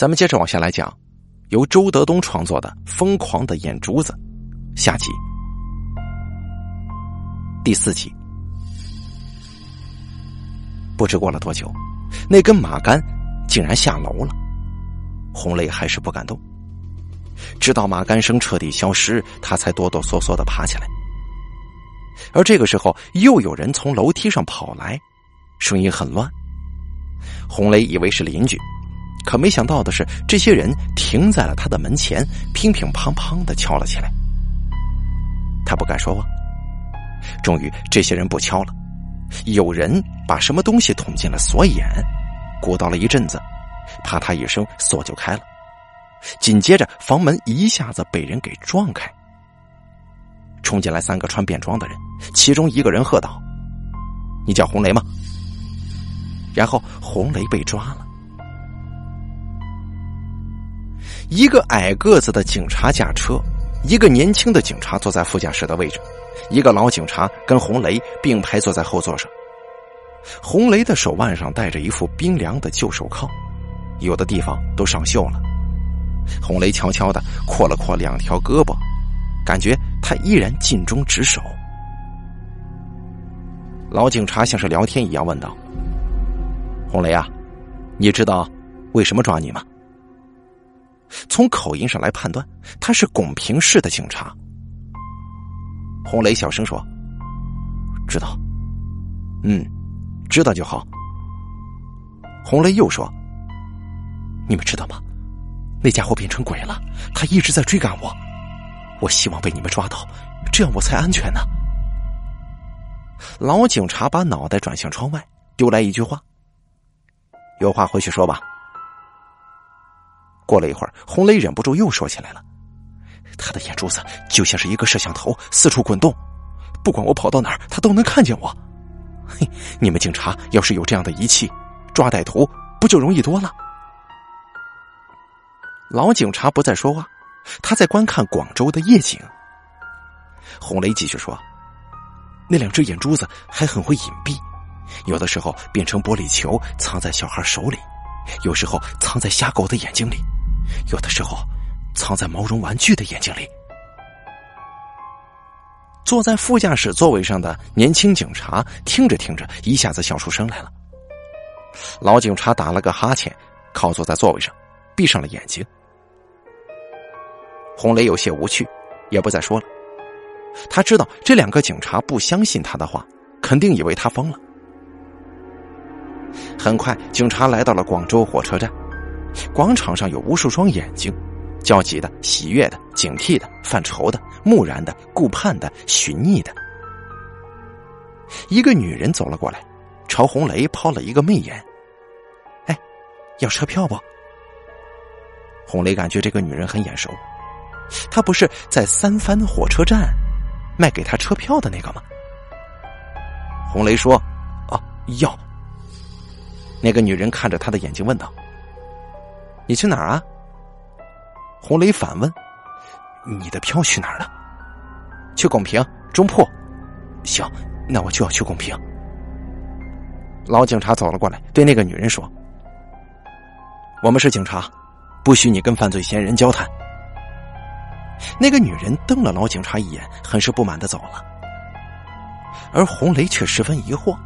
咱们接着往下来讲，由周德东创作的《疯狂的眼珠子》下集第四集。不知过了多久，那根马杆竟然下楼了。红雷还是不敢动，直到马杆声彻底消失，他才哆哆嗦嗦的爬起来。而这个时候，又有人从楼梯上跑来，声音很乱。红雷以为是邻居，可没想到的是，这些人停在了他的门前，乒乒乓乓的敲了起来。他不敢说话。终于，这些人不敲了，有人把什么东西捅进了锁眼，鼓捣了一阵子，啪嗒一声，锁就开了。紧接着，房门一下子被人给撞开。冲进来三个穿便装的人，其中一个人喝道：“你叫红雷吗？”然后红雷被抓了。一个矮个子的警察驾车，一个年轻的警察坐在副驾驶的位置，一个老警察跟红雷并排坐在后座上。红雷的手腕上戴着一副冰凉的旧手铐，有的地方都上锈了。红雷悄悄的扩了扩两条胳膊，感觉。他依然尽忠职守。老警察像是聊天一样问道：“红雷啊，你知道为什么抓你吗？”从口音上来判断，他是拱平市的警察。红雷小声说：“知道。”“嗯，知道就好。”红雷又说：“你们知道吗？那家伙变成鬼了，他一直在追赶我。”我希望被你们抓到，这样我才安全呢。老警察把脑袋转向窗外，丢来一句话：“有话回去说吧。”过了一会儿，红雷忍不住又说起来了：“他的眼珠子就像是一个摄像头，四处滚动，不管我跑到哪儿，他都能看见我。嘿，你们警察要是有这样的仪器，抓歹徒不就容易多了？”老警察不再说话。他在观看广州的夜景。红雷继续说：“那两只眼珠子还很会隐蔽，有的时候变成玻璃球藏在小孩手里，有时候藏在瞎狗的眼睛里，有的时候藏在毛绒玩具的眼睛里。”坐在副驾驶座位上的年轻警察听着听着，一下子笑出声来了。老警察打了个哈欠，靠坐在座位上，闭上了眼睛。红雷有些无趣，也不再说了。他知道这两个警察不相信他的话，肯定以为他疯了。很快，警察来到了广州火车站，广场上有无数双眼睛，焦急的、喜悦的、警惕的、犯愁的、木然的、顾盼的、寻觅的。一个女人走了过来，朝红雷抛了一个媚眼：“哎，要车票不？”红雷感觉这个女人很眼熟。她不是在三番火车站卖给他车票的那个吗？红雷说：“哦，要。”那个女人看着他的眼睛问道：“你去哪儿啊？”红雷反问：“你的票去哪儿了？”“去拱平中铺。”“行，那我就要去拱平。”老警察走了过来，对那个女人说：“我们是警察，不许你跟犯罪嫌疑人交谈。”那个女人瞪了老警察一眼，很是不满的走了。而红雷却十分疑惑：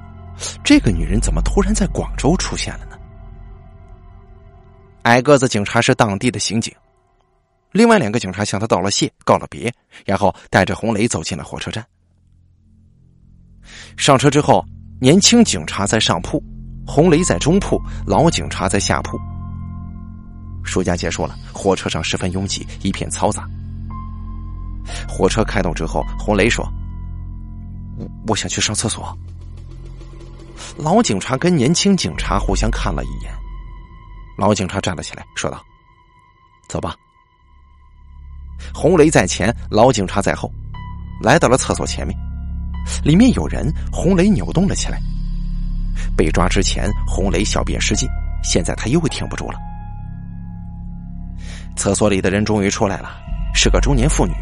这个女人怎么突然在广州出现了呢？矮个子警察是当地的刑警，另外两个警察向他道了谢，告了别，然后带着红雷走进了火车站。上车之后，年轻警察在上铺，红雷在中铺，老警察在下铺。暑假结束了，火车上十分拥挤，一片嘈杂。火车开动之后，红雷说：“我我想去上厕所。”老警察跟年轻警察互相看了一眼，老警察站了起来，说道：“走吧。”红雷在前，老警察在后，来到了厕所前面，里面有人。红雷扭动了起来。被抓之前，红雷小便失禁，现在他又挺不住了。厕所里的人终于出来了，是个中年妇女。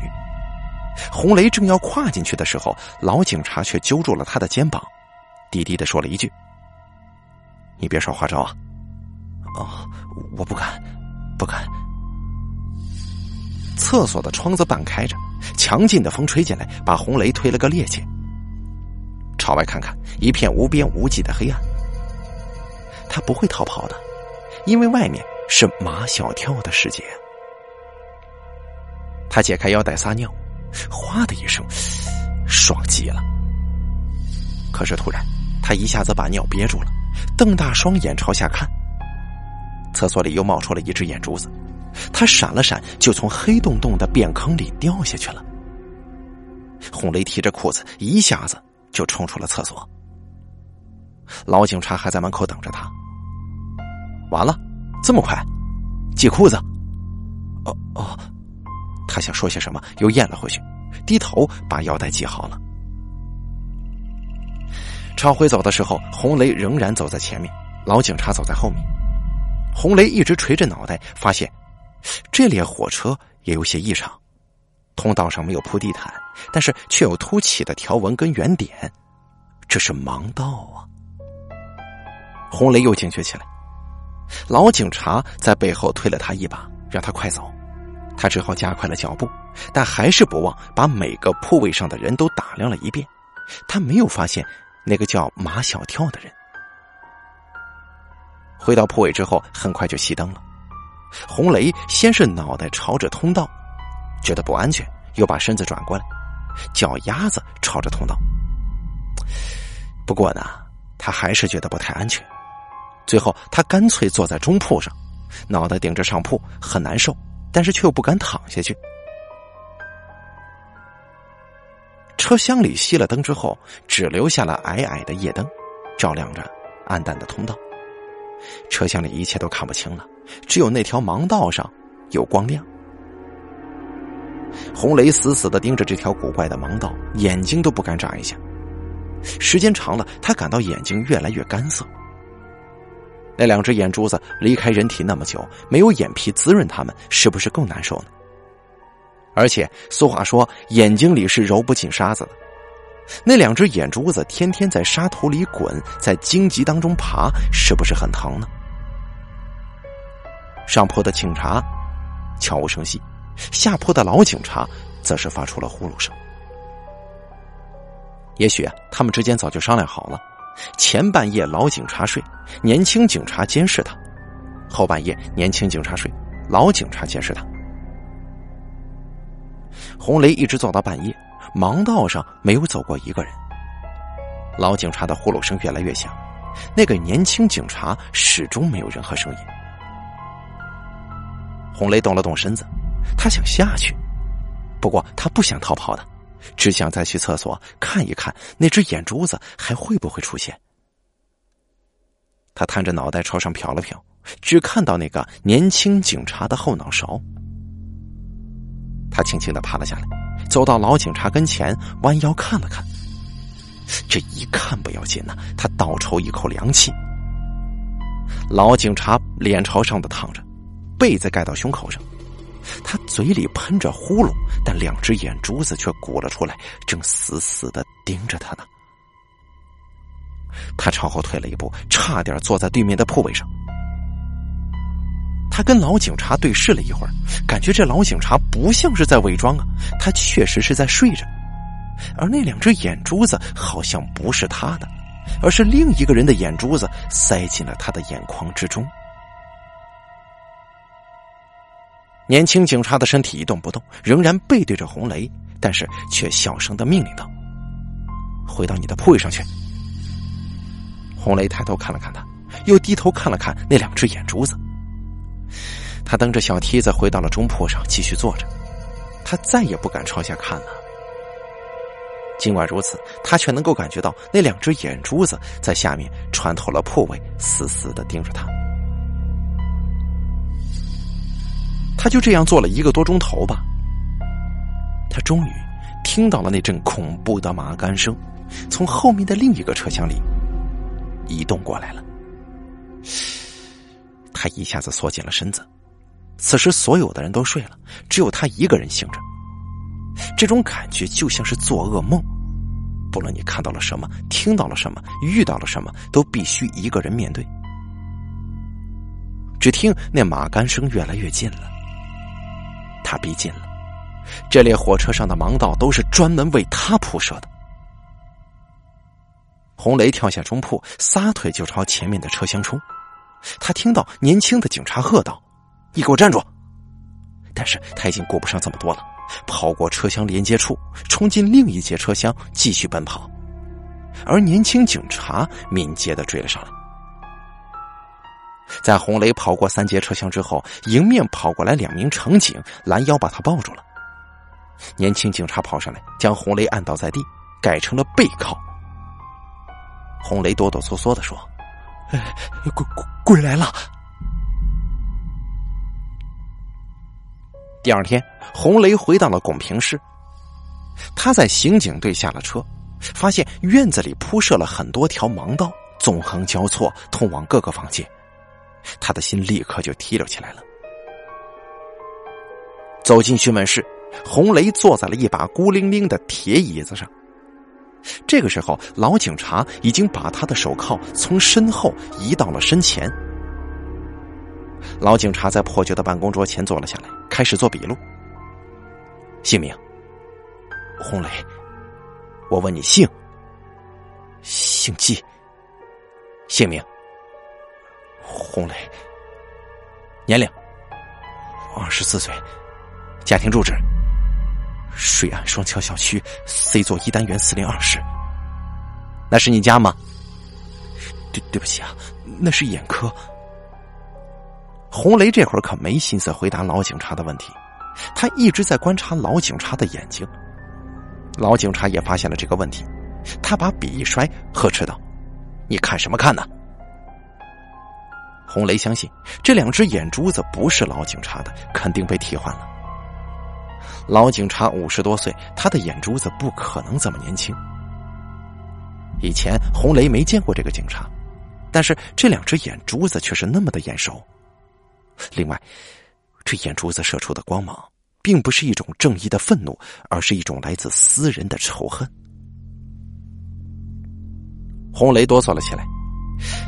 红雷正要跨进去的时候，老警察却揪住了他的肩膀，低低的说了一句：“你别耍花招啊！”“哦，我不敢。”不敢。厕所的窗子半开着，强劲的风吹进来，把红雷推了个趔趄。朝外看看，一片无边无际的黑暗。他不会逃跑的，因为外面是马小跳的世界。他解开腰带撒尿，哗的一声，爽极了。可是突然，他一下子把尿憋住了，瞪大双眼朝下看。厕所里又冒出了一只眼珠子，他闪了闪，就从黑洞洞的便坑里掉下去了。红雷提着裤子，一下子就冲出了厕所。老警察还在门口等着他。完了，这么快，系裤子？哦哦，他想说些什么，又咽了回去，低头把腰带系好了。朝回走的时候，红雷仍然走在前面，老警察走在后面。红雷一直垂着脑袋，发现这列火车也有些异常。通道上没有铺地毯，但是却有凸起的条纹跟圆点，这是盲道啊！红雷又警觉起来。老警察在背后推了他一把，让他快走。他只好加快了脚步，但还是不忘把每个铺位上的人都打量了一遍。他没有发现那个叫马小跳的人。回到铺位之后，很快就熄灯了。红雷先是脑袋朝着通道，觉得不安全，又把身子转过来，脚丫子朝着通道。不过呢，他还是觉得不太安全。最后，他干脆坐在中铺上，脑袋顶着上铺，很难受，但是却又不敢躺下去。车厢里熄了灯之后，只留下了矮矮的夜灯，照亮着暗淡的通道。车厢里一切都看不清了，只有那条盲道上有光亮。红雷死死的盯着这条古怪的盲道，眼睛都不敢眨一下。时间长了，他感到眼睛越来越干涩。那两只眼珠子离开人体那么久，没有眼皮滋润它们，是不是更难受呢？而且俗话说，眼睛里是揉不进沙子的。那两只眼珠子天天在沙土里滚，在荆棘当中爬，是不是很疼呢？上坡的警察悄无声息，下坡的老警察则是发出了呼噜声。也许啊，他们之间早就商量好了，前半夜老警察睡，年轻警察监视他；后半夜年轻警察睡，老警察监视他。红雷一直坐到半夜。盲道上没有走过一个人，老警察的呼噜声越来越响，那个年轻警察始终没有任何声音。红雷动了动身子，他想下去，不过他不想逃跑的，只想再去厕所看一看那只眼珠子还会不会出现。他探着脑袋朝上瞟了瞟，只看到那个年轻警察的后脑勺。他轻轻的爬了下来。走到老警察跟前，弯腰看了看。这一看不要紧呐，他倒抽一口凉气。老警察脸朝上的躺着，被子盖到胸口上，他嘴里喷着呼噜，但两只眼珠子却鼓了出来，正死死的盯着他呢。他朝后退了一步，差点坐在对面的铺位上。他跟老警察对视了一会儿，感觉这老警察不像是在伪装啊，他确实是在睡着，而那两只眼珠子好像不是他的，而是另一个人的眼珠子塞进了他的眼眶之中。年轻警察的身体一动不动，仍然背对着红雷，但是却小声的命令道：“回到你的铺位上去。”红雷抬头看了看他，又低头看了看那两只眼珠子。他蹬着小梯子回到了中铺上，继续坐着。他再也不敢朝下看了。尽管如此，他却能够感觉到那两只眼珠子在下面穿透了铺位，死死的盯着他。他就这样坐了一个多钟头吧。他终于听到了那阵恐怖的马杆声，从后面的另一个车厢里移动过来了。他一下子缩紧了身子，此时所有的人都睡了，只有他一个人醒着。这种感觉就像是做噩梦，不论你看到了什么，听到了什么，遇到了什么，都必须一个人面对。只听那马杆声越来越近了，他逼近了，这列火车上的盲道都是专门为他铺设的。红雷跳下中铺，撒腿就朝前面的车厢冲。他听到年轻的警察喝道：“你给我站住！”但是他已经顾不上这么多了，跑过车厢连接处，冲进另一节车厢继续奔跑。而年轻警察敏捷的追了上来。在红雷跑过三节车厢之后，迎面跑过来两名乘警，拦腰把他抱住了。年轻警察跑上来，将红雷按倒在地，改成了背靠。红雷哆哆嗦嗦的说：“鬼鬼鬼来了！”第二天，红雷回到了拱平市。他在刑警队下了车，发现院子里铺设了很多条盲道，纵横交错，通往各个房间。他的心立刻就提溜起来了。走进询问室，红雷坐在了一把孤零零的铁椅子上。这个时候，老警察已经把他的手铐从身后移到了身前。老警察在破旧的办公桌前坐了下来，开始做笔录。姓名：洪雷。我问你姓？姓季。姓名：洪雷。年龄：二十四岁。家庭住址：水岸双桥小区 C 座一单元四零二室。那是你家吗？对，对不起啊，那是眼科。红雷这会儿可没心思回答老警察的问题，他一直在观察老警察的眼睛。老警察也发现了这个问题，他把笔一摔，呵斥道：“你看什么看呢？”红雷相信这两只眼珠子不是老警察的，肯定被替换了。老警察五十多岁，他的眼珠子不可能这么年轻。以前红雷没见过这个警察，但是这两只眼珠子却是那么的眼熟。另外，这眼珠子射出的光芒，并不是一种正义的愤怒，而是一种来自私人的仇恨。红雷哆嗦了起来，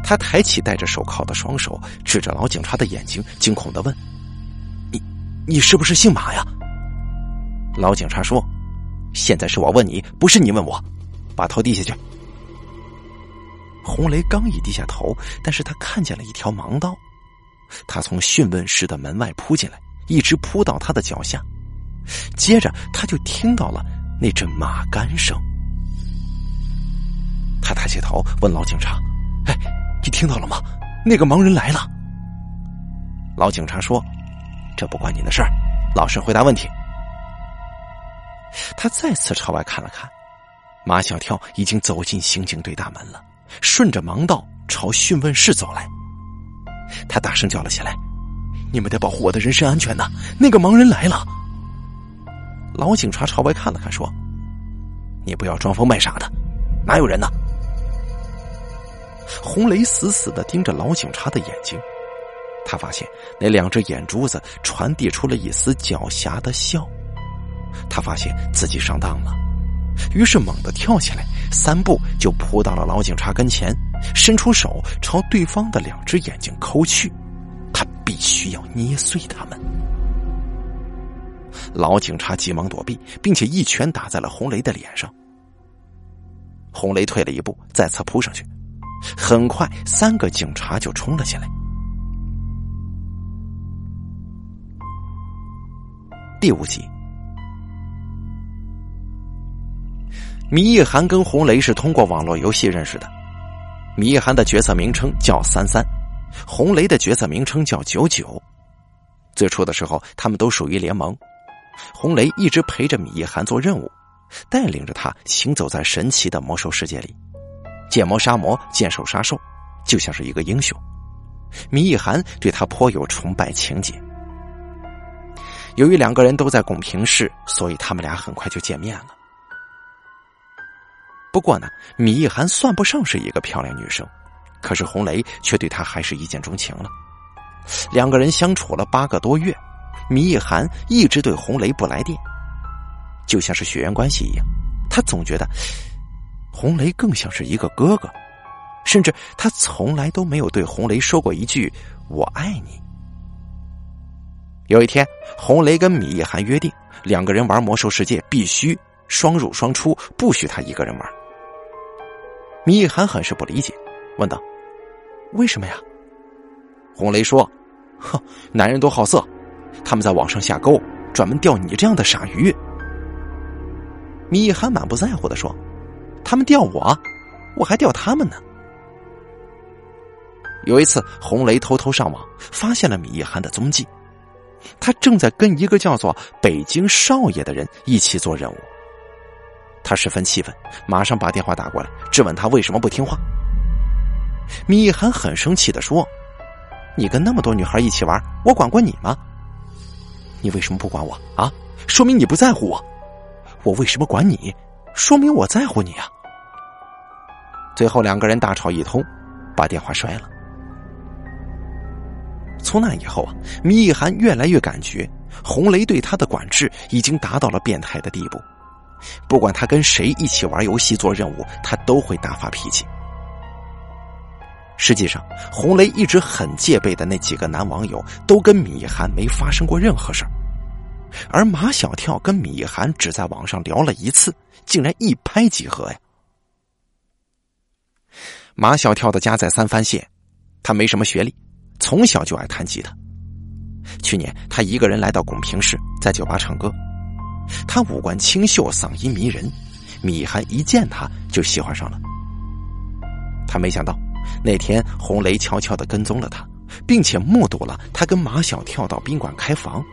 他抬起戴着手铐的双手，指着老警察的眼睛，惊恐的问：“你，你是不是姓马呀？”老警察说：“现在是我问你，不是你问我，把头低下去。”红雷刚一低下头，但是他看见了一条盲道。他从讯问室的门外扑进来，一直扑到他的脚下，接着他就听到了那阵马杆声。他抬起头问老警察：“哎，你听到了吗？那个盲人来了。”老警察说：“这不关你的事儿，老实回答问题。”他再次朝外看了看，马小跳已经走进刑警队大门了，顺着盲道朝讯问室走来。他大声叫了起来：“你们得保护我的人身安全呐！那个盲人来了！”老警察朝外看了看，说：“你不要装疯卖傻的，哪有人呢？”红雷死死的盯着老警察的眼睛，他发现那两只眼珠子传递出了一丝狡黠的笑。他发现自己上当了，于是猛地跳起来，三步就扑到了老警察跟前。伸出手朝对方的两只眼睛抠去，他必须要捏碎他们。老警察急忙躲避，并且一拳打在了红雷的脸上。红雷退了一步，再次扑上去。很快，三个警察就冲了进来。第五集，米一涵跟红雷是通过网络游戏认识的。米一涵的角色名称叫三三，红雷的角色名称叫九九。最初的时候，他们都属于联盟。红雷一直陪着米一涵做任务，带领着他行走在神奇的魔兽世界里，见魔杀魔，见兽杀兽，就像是一个英雄。米一涵对他颇有崇拜情节。由于两个人都在拱平市，所以他们俩很快就见面了。不过呢，米一涵算不上是一个漂亮女生，可是红雷却对她还是一见钟情了。两个人相处了八个多月，米一涵一直对红雷不来电，就像是血缘关系一样。他总觉得红雷更像是一个哥哥，甚至他从来都没有对红雷说过一句“我爱你”。有一天，红雷跟米一涵约定，两个人玩魔兽世界必须双入双出，不许他一个人玩。米一涵很是不理解，问道：“为什么呀？”红雷说：“哼，男人都好色，他们在网上下钩，专门钓你这样的傻鱼。”米一涵满不在乎的说：“他们钓我，我还钓他们呢。”有一次，红雷偷偷上网，发现了米一涵的踪迹。他正在跟一个叫做北京少爷的人一起做任务。他十分气愤，马上把电话打过来，质问他为什么不听话。米一涵很生气的说：“你跟那么多女孩一起玩，我管过你吗？你为什么不管我啊？说明你不在乎我。我为什么管你？说明我在乎你啊。”最后两个人大吵一通，把电话摔了。从那以后啊，米一涵越来越感觉红雷对他的管制已经达到了变态的地步。不管他跟谁一起玩游戏做任务，他都会大发脾气。实际上，红雷一直很戒备的那几个男网友，都跟米涵没发生过任何事儿。而马小跳跟米涵只在网上聊了一次，竟然一拍即合呀！马小跳的家在三藩县，他没什么学历。从小就爱弹吉他。去年，他一个人来到拱平市，在酒吧唱歌。他五官清秀，嗓音迷人，米涵一见他就喜欢上了。他没想到，那天红雷悄悄的跟踪了他，并且目睹了他跟马小跳到宾馆开房。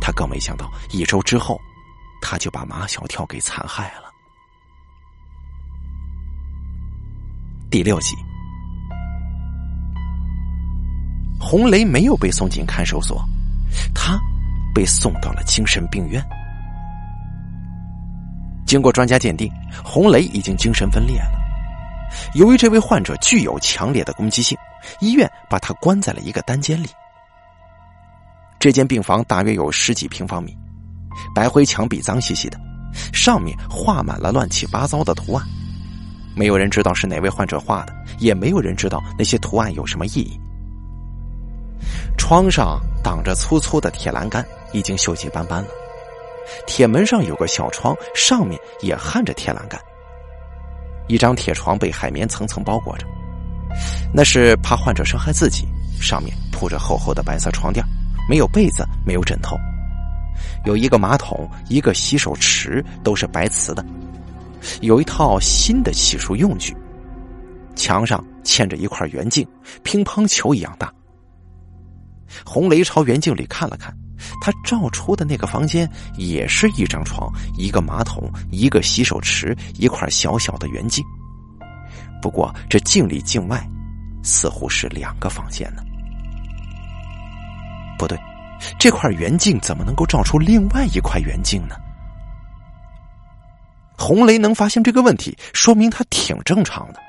他更没想到，一周之后，他就把马小跳给残害了。第六集。红雷没有被送进看守所，他被送到了精神病院。经过专家鉴定，红雷已经精神分裂了。由于这位患者具有强烈的攻击性，医院把他关在了一个单间里。这间病房大约有十几平方米，白灰墙壁脏兮兮的，上面画满了乱七八糟的图案。没有人知道是哪位患者画的，也没有人知道那些图案有什么意义。窗上挡着粗粗的铁栏杆，已经锈迹斑斑了。铁门上有个小窗，上面也焊着铁栏杆。一张铁床被海绵层层包裹着，那是怕患者伤害自己。上面铺着厚厚的白色床垫，没有被子，没有枕头。有一个马桶，一个洗手池，都是白瓷的。有一套新的洗漱用具，墙上嵌着一块圆镜，乒乓球一样大。红雷朝圆镜里看了看，他照出的那个房间也是一张床、一个马桶、一个洗手池、一块小小的圆镜。不过这镜里镜外，似乎是两个房间呢。不对，这块圆镜怎么能够照出另外一块圆镜呢？红雷能发现这个问题，说明他挺正常的。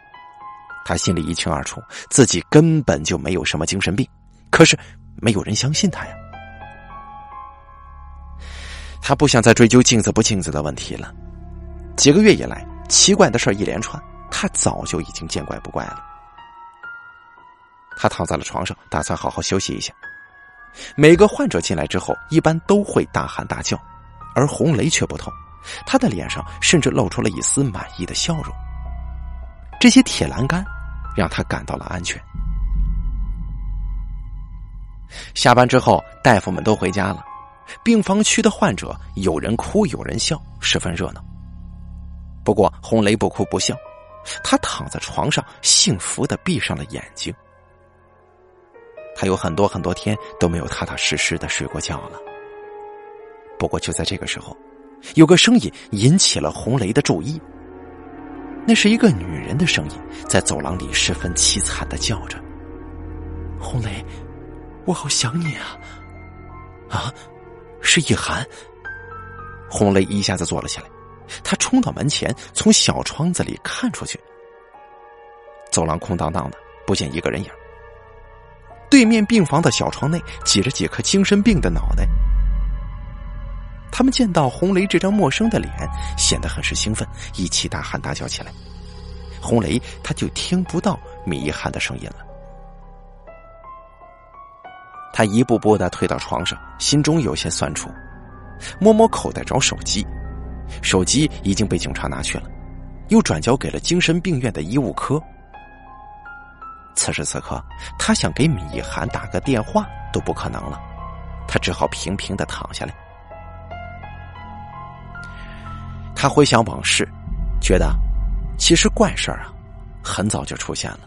他心里一清二楚，自己根本就没有什么精神病。可是。没有人相信他呀，他不想再追究镜子不镜子的问题了。几个月以来，奇怪的事一连串，他早就已经见怪不怪了。他躺在了床上，打算好好休息一下。每个患者进来之后，一般都会大喊大叫，而红雷却不同，他的脸上甚至露出了一丝满意的笑容。这些铁栏杆让他感到了安全。下班之后，大夫们都回家了，病房区的患者有人哭有人笑，十分热闹。不过红雷不哭不笑，他躺在床上，幸福的闭上了眼睛。他有很多很多天都没有踏踏实实的睡过觉了。不过就在这个时候，有个声音引起了红雷的注意。那是一个女人的声音，在走廊里十分凄惨的叫着：“红雷。”我好想你啊！啊，是易涵。红雷一下子坐了起来，他冲到门前，从小窗子里看出去。走廊空荡荡的，不见一个人影。对面病房的小床内挤着几颗精神病的脑袋。他们见到红雷这张陌生的脸，显得很是兴奋，一起大喊大叫起来。红雷他就听不到米一涵的声音了。他一步步的退到床上，心中有些酸楚，摸摸口袋找手机，手机已经被警察拿去了，又转交给了精神病院的医务科。此时此刻，他想给米涵打个电话都不可能了，他只好平平的躺下来。他回想往事，觉得其实怪事儿啊，很早就出现了。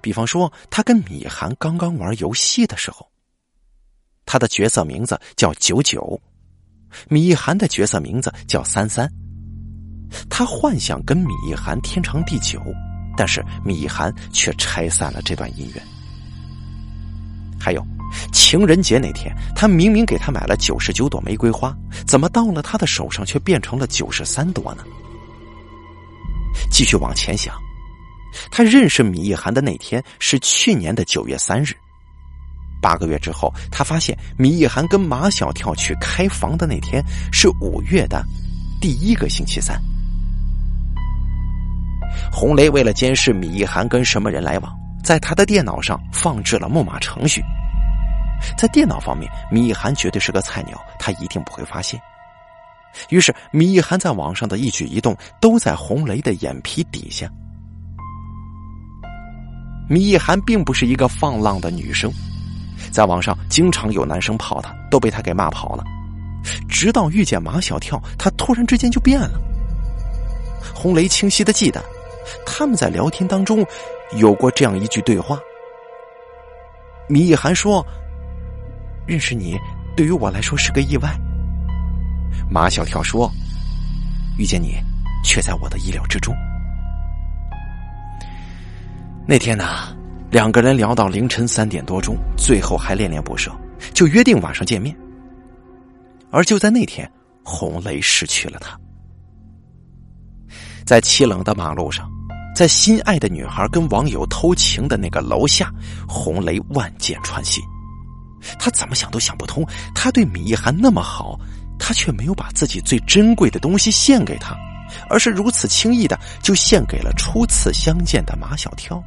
比方说，他跟米涵刚刚玩游戏的时候，他的角色名字叫九九，米涵的角色名字叫三三。他幻想跟米涵天长地久，但是米涵却拆散了这段姻缘。还有，情人节那天，他明明给他买了九十九朵玫瑰花，怎么到了他的手上却变成了九十三朵呢？继续往前想。他认识米一涵的那天是去年的九月三日。八个月之后，他发现米一涵跟马小跳去开房的那天是五月的第一个星期三。红雷为了监视米一涵跟什么人来往，在他的电脑上放置了木马程序。在电脑方面，米一涵绝对是个菜鸟，他一定不会发现。于是，米一涵在网上的一举一动都在红雷的眼皮底下。米一涵并不是一个放浪的女生，在网上经常有男生泡她，都被她给骂跑了。直到遇见马小跳，她突然之间就变了。红雷清晰的记得，他们在聊天当中有过这样一句对话。米一涵说：“认识你对于我来说是个意外。”马小跳说：“遇见你却在我的意料之中。”那天呢，两个人聊到凌晨三点多钟，最后还恋恋不舍，就约定晚上见面。而就在那天，红雷失去了他。在凄冷的马路上，在心爱的女孩跟网友偷情的那个楼下，红雷万箭穿心。他怎么想都想不通，他对米一涵那么好，他却没有把自己最珍贵的东西献给他，而是如此轻易的就献给了初次相见的马小跳。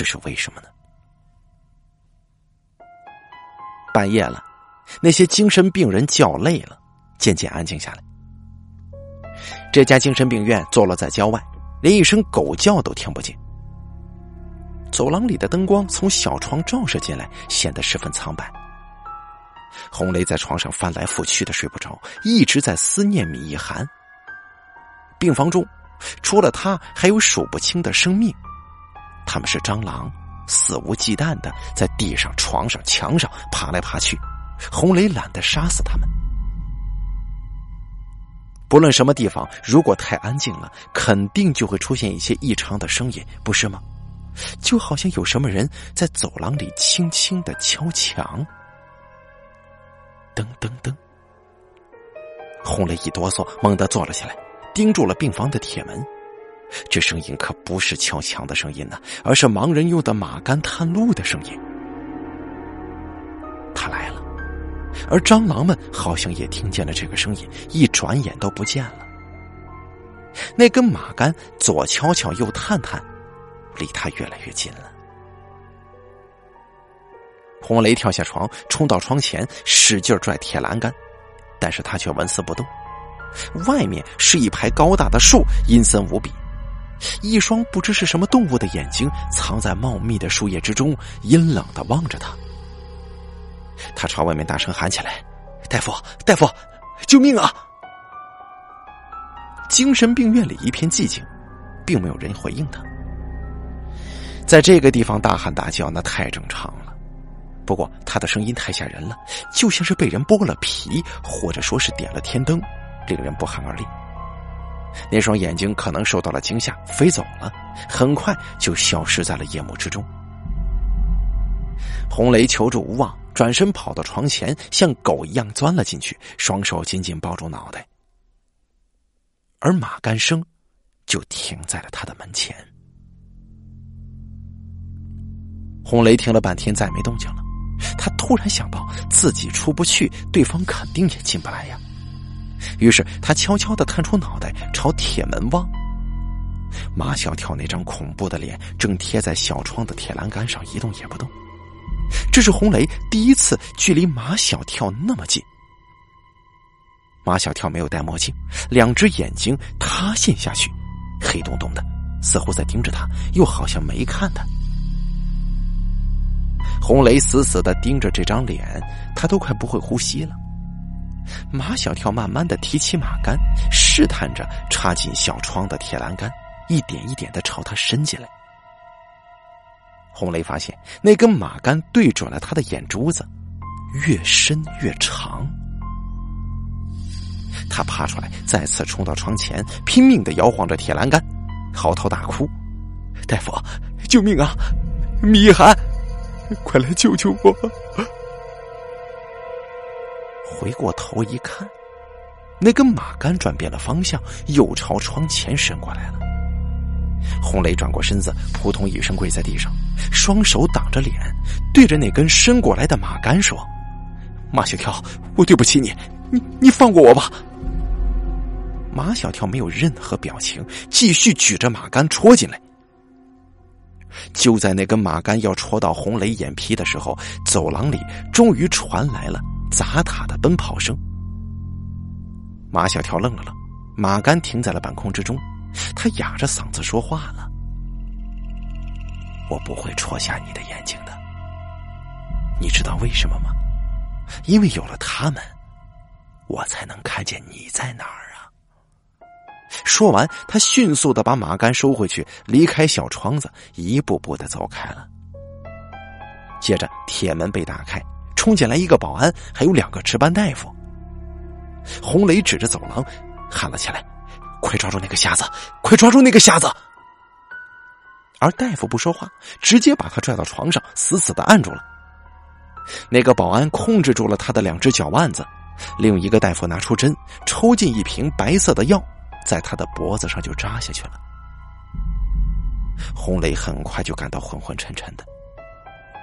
这是为什么呢？半夜了，那些精神病人叫累了，渐渐安静下来。这家精神病院坐落在郊外，连一声狗叫都听不见。走廊里的灯光从小窗照射进来，显得十分苍白。红雷在床上翻来覆去的睡不着，一直在思念米一涵。病房中，除了他，还有数不清的生命。他们是蟑螂，肆无忌惮的在地上、床上、墙上爬来爬去。红雷懒得杀死他们。不论什么地方，如果太安静了，肯定就会出现一些异常的声音，不是吗？就好像有什么人在走廊里轻轻的敲墙。噔噔噔！红雷一哆嗦，猛地坐了起来，盯住了病房的铁门。这声音可不是敲墙的声音呢，而是盲人用的马杆探路的声音。他来了，而蟑螂们好像也听见了这个声音，一转眼都不见了。那根马杆左敲敲，右探探，离他越来越近了。红雷跳下床，冲到窗前，使劲拽铁栏杆，但是他却纹丝不动。外面是一排高大的树，阴森无比。一双不知是什么动物的眼睛藏在茂密的树叶之中，阴冷的望着他。他朝外面大声喊起来：“大夫，大夫，救命啊！”精神病院里一片寂静，并没有人回应他。在这个地方大喊大叫，那太正常了。不过他的声音太吓人了，就像是被人剥了皮，或者说是点了天灯，令人不寒而栗。那双眼睛可能受到了惊吓，飞走了，很快就消失在了夜幕之中。红雷求助无望，转身跑到床前，像狗一样钻了进去，双手紧紧抱住脑袋。而马干生就停在了他的门前。红雷听了半天，再没动静了。他突然想到，自己出不去，对方肯定也进不来呀。于是他悄悄的探出脑袋，朝铁门望。马小跳那张恐怖的脸正贴在小窗的铁栏杆上，一动也不动。这是红雷第一次距离马小跳那么近。马小跳没有戴墨镜，两只眼睛塌陷下去，黑洞洞的，似乎在盯着他，又好像没看他。红雷死死的盯着这张脸，他都快不会呼吸了。马小跳慢慢的提起马杆，试探着插进小窗的铁栏杆，一点一点的朝他伸进来。红雷发现那根马杆对准了他的眼珠子，越伸越长。他爬出来，再次冲到窗前，拼命的摇晃着铁栏杆，嚎啕大哭：“大夫，救命啊！米涵，快来救救我！”回过头一看，那根马杆转变了方向，又朝窗前伸过来了。红雷转过身子，扑通一声跪在地上，双手挡着脸，对着那根伸过来的马杆说：“马小跳，我对不起你，你你放过我吧。”马小跳没有任何表情，继续举着马杆戳进来。就在那根马杆要戳到红雷眼皮的时候，走廊里终于传来了砸塔的奔跑声。马小跳愣了愣，马杆停在了半空之中，他哑着嗓子说话了：“我不会戳瞎你的眼睛的，你知道为什么吗？因为有了他们，我才能看见你在哪儿啊。”说完，他迅速的把马杆收回去，离开小窗子，一步步的走开了。接着，铁门被打开，冲进来一个保安，还有两个值班大夫。红雷指着走廊，喊了起来：“快抓住那个瞎子！快抓住那个瞎子！”而大夫不说话，直接把他拽到床上，死死的按住了。那个保安控制住了他的两只脚腕子，另一个大夫拿出针，抽进一瓶白色的药。在他的脖子上就扎下去了。红雷很快就感到昏昏沉沉的，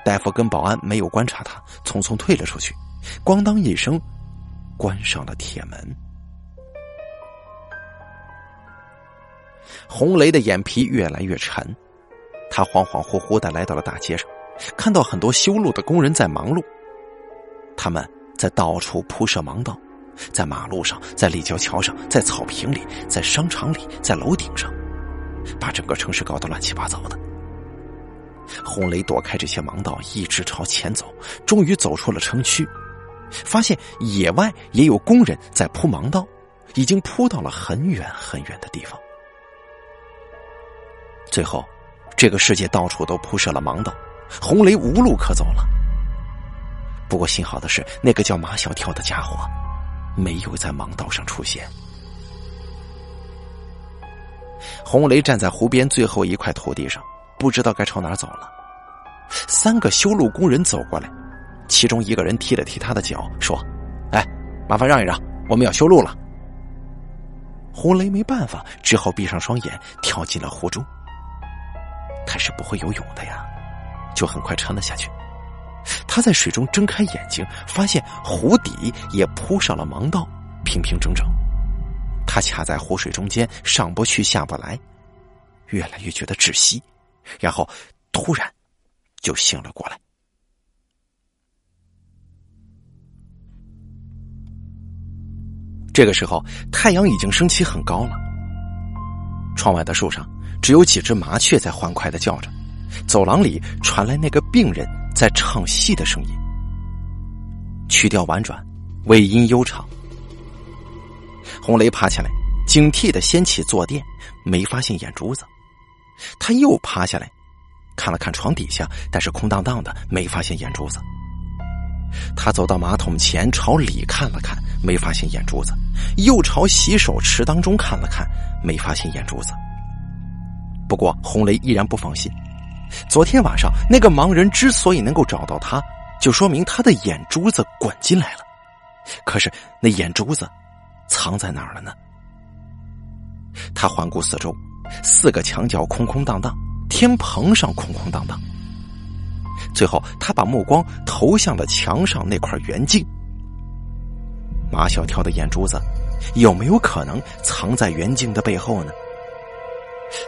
大夫跟保安没有观察他，匆匆退了出去，咣当一声，关上了铁门。红雷的眼皮越来越沉，他恍恍惚惚的来到了大街上，看到很多修路的工人在忙碌，他们在到处铺设盲道。在马路上，在立交桥上，在草坪里，在商场里，在楼顶上，把整个城市搞得乱七八糟的。红雷躲开这些盲道，一直朝前走，终于走出了城区，发现野外也有工人在铺盲道，已经铺到了很远很远的地方。最后，这个世界到处都铺设了盲道，红雷无路可走了。不过幸好的是，那个叫马小跳的家伙。没有在盲道上出现。红雷站在湖边最后一块土地上，不知道该朝哪走了。三个修路工人走过来，其中一个人踢了踢他的脚，说：“哎，麻烦让一让，我们要修路了。”胡雷没办法，只好闭上双眼，跳进了湖中。他是不会游泳的呀，就很快沉了下去。他在水中睁开眼睛，发现湖底也铺上了盲道，平平整整。他卡在湖水中间，上不去下不来，越来越觉得窒息，然后突然就醒了过来。这个时候，太阳已经升起很高了。窗外的树上只有几只麻雀在欢快的叫着，走廊里传来那个病人。在唱戏的声音，曲调婉转，尾音悠长。红雷爬起来，警惕的掀起坐垫，没发现眼珠子。他又趴下来，看了看床底下，但是空荡荡的，没发现眼珠子。他走到马桶前，朝里看了看，没发现眼珠子，又朝洗手池当中看了看，没发现眼珠子。不过红雷依然不放心。昨天晚上那个盲人之所以能够找到他，就说明他的眼珠子滚进来了。可是那眼珠子藏在哪儿了呢？他环顾四周，四个墙角空空荡荡，天棚上空空荡荡。最后，他把目光投向了墙上那块圆镜。马小跳的眼珠子有没有可能藏在圆镜的背后呢？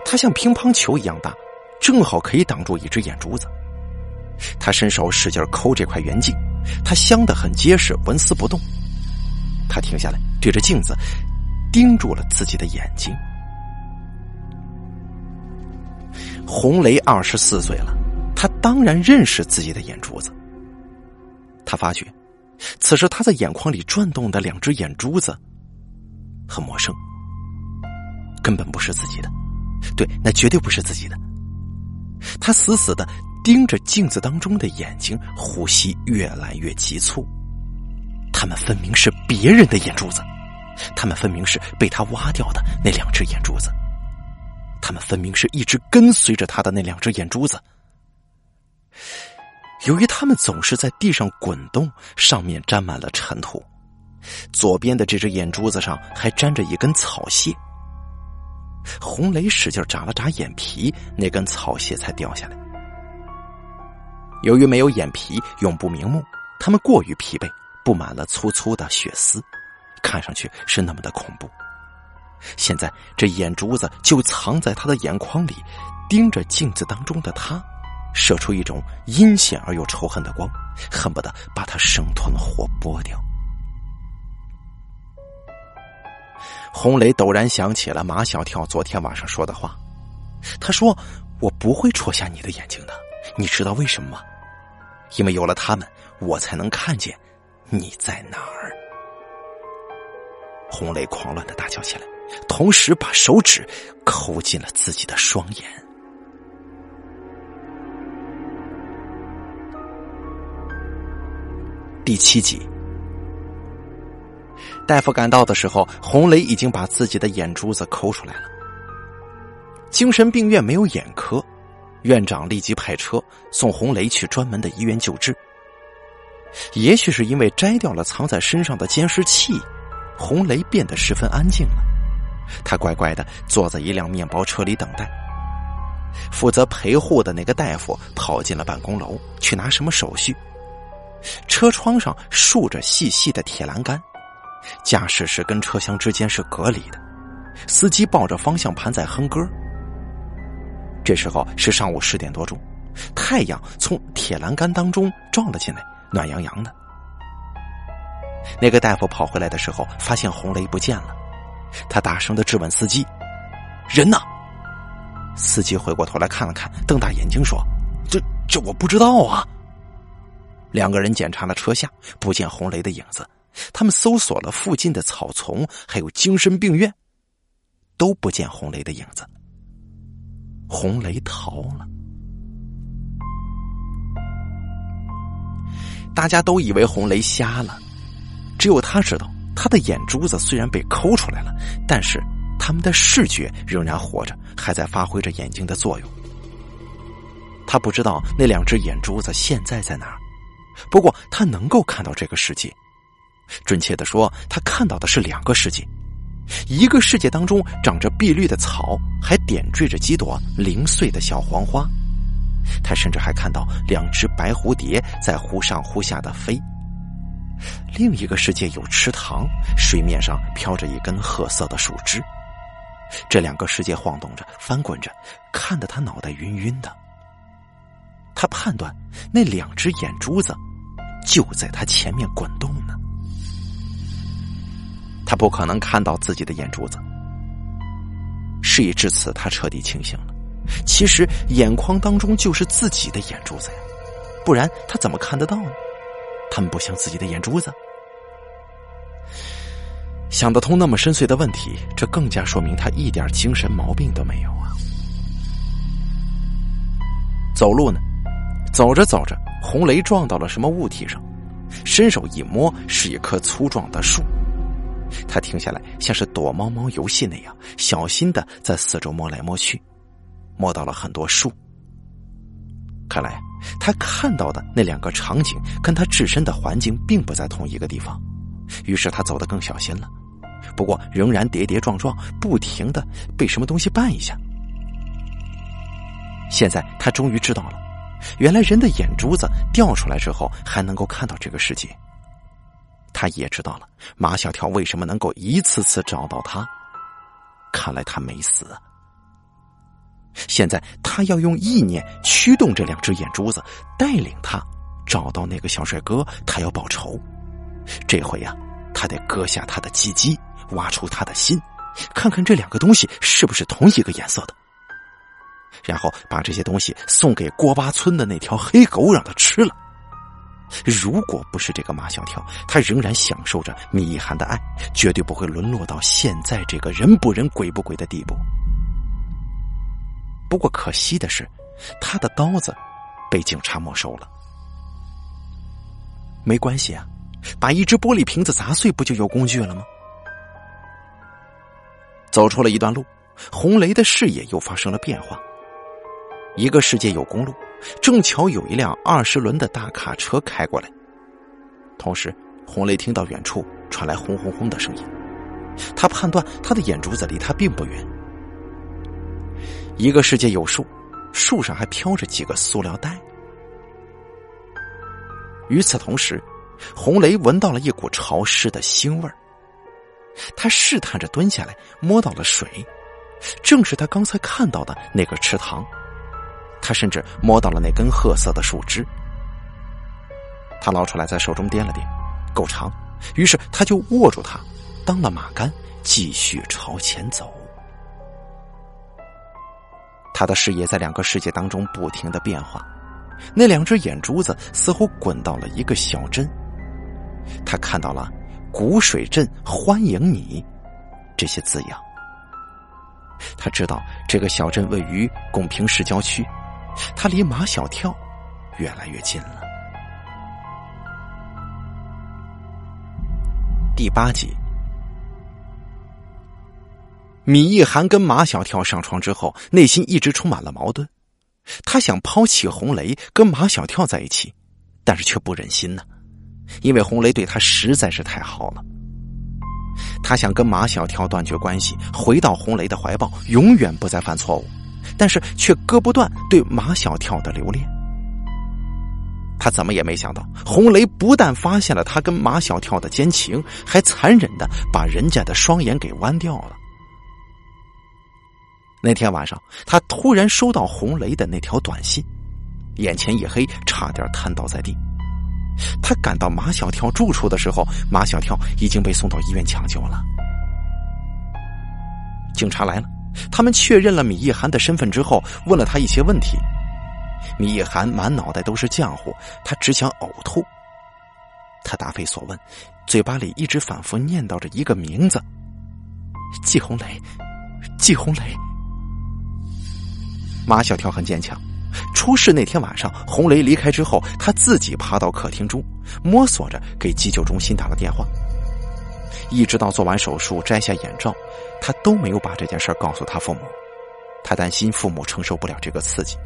它像乒乓球一样大。正好可以挡住一只眼珠子，他伸手使劲抠这块圆镜，它镶得很结实，纹丝不动。他停下来，对着镜子，盯住了自己的眼睛。红雷二十四岁了，他当然认识自己的眼珠子。他发觉，此时他在眼眶里转动的两只眼珠子很陌生，根本不是自己的。对，那绝对不是自己的。他死死的盯着镜子当中的眼睛，呼吸越来越急促。他们分明是别人的眼珠子，他们分明是被他挖掉的那两只眼珠子。他们分明是一直跟随着他的那两只眼珠子。由于他们总是在地上滚动，上面沾满了尘土。左边的这只眼珠子上还沾着一根草屑。红雷使劲眨了眨眼皮，那根草屑才掉下来。由于没有眼皮，永不瞑目，他们过于疲惫，布满了粗粗的血丝，看上去是那么的恐怖。现在这眼珠子就藏在他的眼眶里，盯着镜子当中的他，射出一种阴险而又仇恨的光，恨不得把他生吞活剥掉。红雷陡然想起了马小跳昨天晚上说的话，他说：“我不会戳瞎你的眼睛的，你知道为什么吗？因为有了他们，我才能看见你在哪儿。”红雷狂乱的大叫起来。同时把手指抠进了自己的双眼。第七集，大夫赶到的时候，红雷已经把自己的眼珠子抠出来了。精神病院没有眼科，院长立即派车送红雷去专门的医院救治。也许是因为摘掉了藏在身上的监视器，红雷变得十分安静了。他乖乖的坐在一辆面包车里等待。负责陪护的那个大夫跑进了办公楼，去拿什么手续。车窗上竖着细细的铁栏杆，驾驶室跟车厢之间是隔离的。司机抱着方向盘在哼歌。这时候是上午十点多钟，太阳从铁栏杆当中照了进来，暖洋洋的。那个大夫跑回来的时候，发现红雷不见了。他大声的质问司机：“人呢？”司机回过头来看了看，瞪大眼睛说：“这这我不知道啊。”两个人检查了车下，不见红雷的影子。他们搜索了附近的草丛，还有精神病院，都不见红雷的影子。红雷逃了。大家都以为红雷瞎了，只有他知道。他的眼珠子虽然被抠出来了，但是他们的视觉仍然活着，还在发挥着眼睛的作用。他不知道那两只眼珠子现在在哪儿，不过他能够看到这个世界。准确的说，他看到的是两个世界：一个世界当中长着碧绿的草，还点缀着几朵零碎的小黄花。他甚至还看到两只白蝴蝶在忽上忽下的飞。另一个世界有池塘，水面上飘着一根褐色的树枝。这两个世界晃动着，翻滚着，看得他脑袋晕晕的。他判断那两只眼珠子就在他前面滚动呢。他不可能看到自己的眼珠子。事已至此，他彻底清醒了。其实眼眶当中就是自己的眼珠子呀，不然他怎么看得到呢？他们不像自己的眼珠子，想得通那么深邃的问题，这更加说明他一点精神毛病都没有啊！走路呢，走着走着，红雷撞到了什么物体上，伸手一摸，是一棵粗壮的树。他停下来，像是躲猫猫游戏那样，小心的在四周摸来摸去，摸到了很多树。看来。他看到的那两个场景跟他置身的环境并不在同一个地方，于是他走得更小心了。不过仍然跌跌撞撞，不停的被什么东西绊一下。现在他终于知道了，原来人的眼珠子掉出来之后还能够看到这个世界。他也知道了马小跳为什么能够一次次找到他，看来他没死。现在他要用意念驱动这两只眼珠子，带领他找到那个小帅哥。他要报仇。这回呀，他得割下他的鸡鸡，挖出他的心，看看这两个东西是不是同一个颜色的。然后把这些东西送给锅巴村的那条黑狗，让他吃了。如果不是这个马小跳，他仍然享受着米一涵的爱，绝对不会沦落到现在这个人不人鬼不鬼的地步。不过可惜的是，他的刀子被警察没收了。没关系啊，把一只玻璃瓶子砸碎，不就有工具了吗？走出了一段路，红雷的视野又发生了变化。一个世界有公路。正巧有一辆二十轮的大卡车开过来，同时，红雷听到远处传来轰轰轰的声音，他判断他的眼珠子离他并不远。一个世界有树，树上还飘着几个塑料袋。与此同时，红雷闻到了一股潮湿的腥味儿，他试探着蹲下来，摸到了水，正是他刚才看到的那个池塘。他甚至摸到了那根褐色的树枝，他捞出来，在手中掂了掂，够长，于是他就握住它，当了马杆，继续朝前走。他的视野在两个世界当中不停的变化，那两只眼珠子似乎滚到了一个小镇，他看到了“古水镇欢迎你”这些字样，他知道这个小镇位于拱平市郊区。他离马小跳越来越近了。第八集，米一涵跟马小跳上床之后，内心一直充满了矛盾。他想抛弃红雷，跟马小跳在一起，但是却不忍心呢，因为红雷对他实在是太好了。他想跟马小跳断绝关系，回到红雷的怀抱，永远不再犯错误。但是却割不断对马小跳的留恋。他怎么也没想到，红雷不但发现了他跟马小跳的奸情，还残忍的把人家的双眼给剜掉了。那天晚上，他突然收到红雷的那条短信，眼前一黑，差点瘫倒在地。他赶到马小跳住处的时候，马小跳已经被送到医院抢救了。警察来了。他们确认了米一涵的身份之后，问了他一些问题。米一涵满脑袋都是浆糊，他只想呕吐。他答非所问，嘴巴里一直反复念叨着一个名字：季红雷，季红雷。马小跳很坚强。出事那天晚上，红雷离开之后，他自己爬到客厅中，摸索着给急救中心打了电话。一直到做完手术摘下眼罩，他都没有把这件事告诉他父母。他担心父母承受不了这个刺激。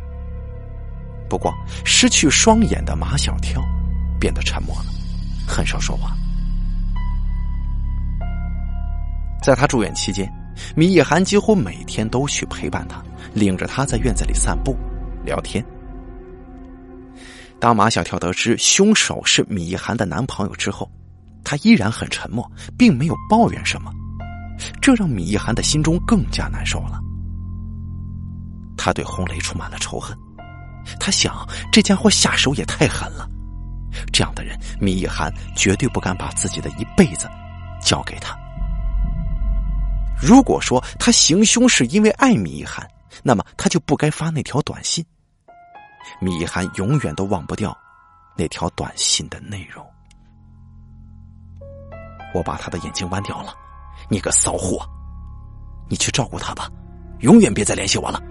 不过，失去双眼的马小跳变得沉默了，很少说话。在他住院期间，米一涵几乎每天都去陪伴他，领着他在院子里散步、聊天。当马小跳得知凶手是米一涵的男朋友之后，他依然很沉默，并没有抱怨什么，这让米一涵的心中更加难受了。他对红雷充满了仇恨，他想这家伙下手也太狠了，这样的人米一涵绝对不敢把自己的一辈子交给他。如果说他行凶是因为爱米一涵，那么他就不该发那条短信。米涵永远都忘不掉那条短信的内容。我把他的眼睛剜掉了，你个骚货！你去照顾他吧，永远别再联系我了。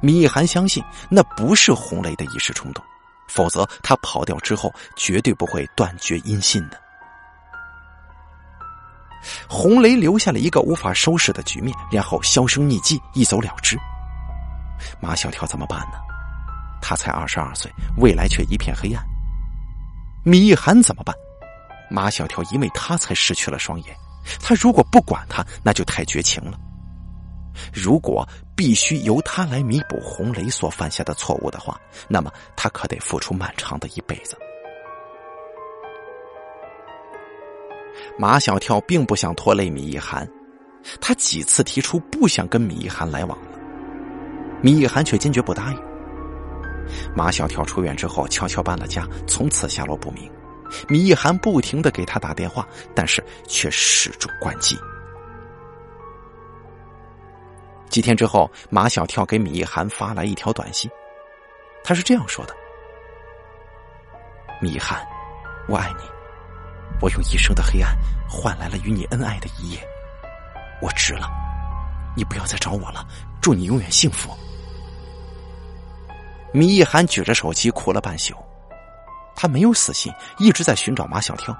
米涵相信那不是红雷的一时冲动，否则他跑掉之后绝对不会断绝音信的。红雷留下了一个无法收拾的局面，然后销声匿迹，一走了之。马小跳怎么办呢？他才二十二岁，未来却一片黑暗。米一涵怎么办？马小跳因为他才失去了双眼，他如果不管他，那就太绝情了。如果必须由他来弥补红雷所犯下的错误的话，那么他可得付出漫长的一辈子。马小跳并不想拖累米一涵，他几次提出不想跟米一涵来往了，米一涵却坚决不答应。马小跳出院之后，悄悄搬了家，从此下落不明。米一涵不停的给他打电话，但是却始终关机。几天之后，马小跳给米一涵发来一条短信，他是这样说的：“米一涵，我爱你，我用一生的黑暗换来了与你恩爱的一夜，我值了，你不要再找我了，祝你永远幸福。”米一涵举着手机哭了半宿，他没有死心，一直在寻找马小跳。